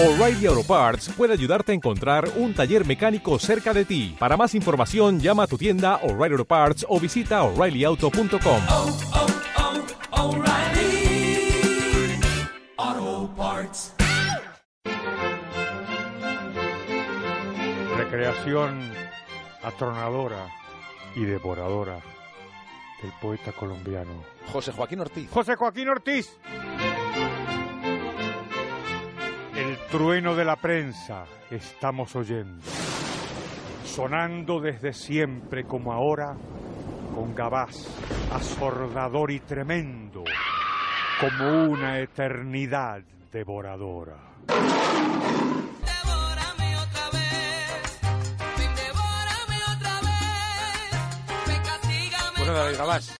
O'Reilly Auto Parts puede ayudarte a encontrar un taller mecánico cerca de ti. Para más información, llama a tu tienda O'Reilly Auto Parts o visita oreillyauto.com. oh, oh, O'Reilly Auto Parts. Recreación atronadora y devoradora del poeta colombiano José Joaquín Ortiz. José Joaquín Ortiz. El trueno de la prensa estamos oyendo, sonando desde siempre como ahora, con gabás asordador y tremendo, como una eternidad devoradora. Devórame otra vez, devórame otra vez, me castígame. Bueno, David Gabás.